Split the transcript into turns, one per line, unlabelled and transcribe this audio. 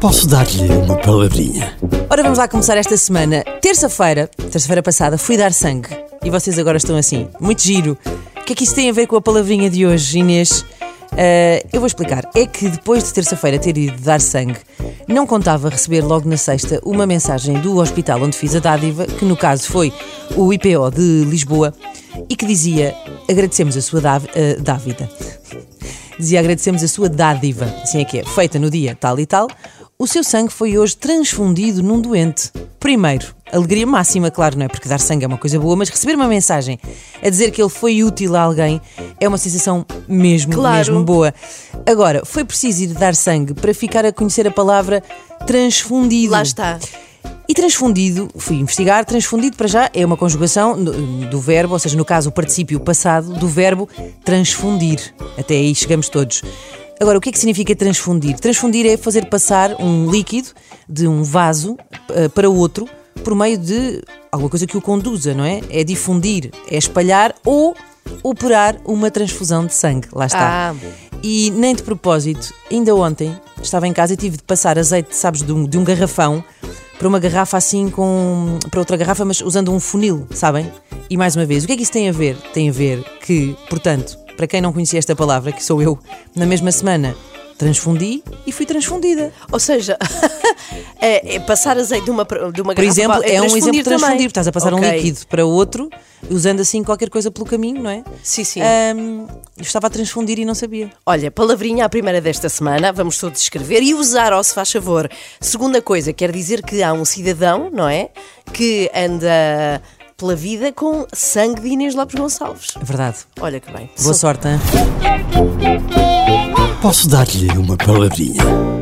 Posso dar-lhe uma palavrinha?
Ora, vamos lá começar esta semana. Terça-feira, terça-feira passada, fui dar sangue. E vocês agora estão assim, muito giro. O que é que isso tem a ver com a palavrinha de hoje, Inês? Uh, eu vou explicar. É que depois de terça-feira ter ido dar sangue, não contava receber logo na sexta uma mensagem do hospital onde fiz a dádiva, que no caso foi o IPO de Lisboa, e que dizia: agradecemos a sua uh, dávida. Dizia agradecemos a sua dádiva, assim é que é, feita no dia tal e tal. O seu sangue foi hoje transfundido num doente. Primeiro, alegria máxima, claro, não é? Porque dar sangue é uma coisa boa, mas receber uma mensagem a dizer que ele foi útil a alguém é uma sensação mesmo,
Claro.
mesmo boa. Agora, foi preciso ir dar sangue para ficar a conhecer a palavra transfundido.
Lá está.
E transfundido, fui investigar, transfundido para já é uma conjugação do, do verbo, ou seja, no caso o particípio passado do verbo transfundir. Até aí chegamos todos. Agora, o que é que significa transfundir? Transfundir é fazer passar um líquido de um vaso eh, para outro por meio de alguma coisa que o conduza, não é? É difundir, é espalhar ou operar uma transfusão de sangue. Lá está.
Ah.
E nem de propósito, ainda ontem estava em casa e tive de passar azeite, sabes, de um, de um garrafão para uma garrafa assim com. para outra garrafa, mas usando um funil, sabem? E mais uma vez, o que é que isso tem a ver? Tem a ver que, portanto, para quem não conhecia esta palavra, que sou eu, na mesma semana transfundi e fui transfundida.
Ou seja, é, é passar azeite de uma, de uma
Por exemplo, é, um exemplo de transfundir.
também.
Estás a passar um
Ok.
líquido para outro, usando assim qualquer coisa pelo caminho, não é?
Sim, sim.
Eu estava a transfundir e não sabia.
Olha, palavrinha à primeira desta semana, vamos todos escrever e usar, ó, se faz favor. Segunda coisa, quer dizer que há um cidadão, não é? Que anda pela vida com sangue de Inês Lopes Gonçalves.
É verdade.
Olha que bem.
Boa sorte, hein?
Posso dar-lhe uma palavrinha?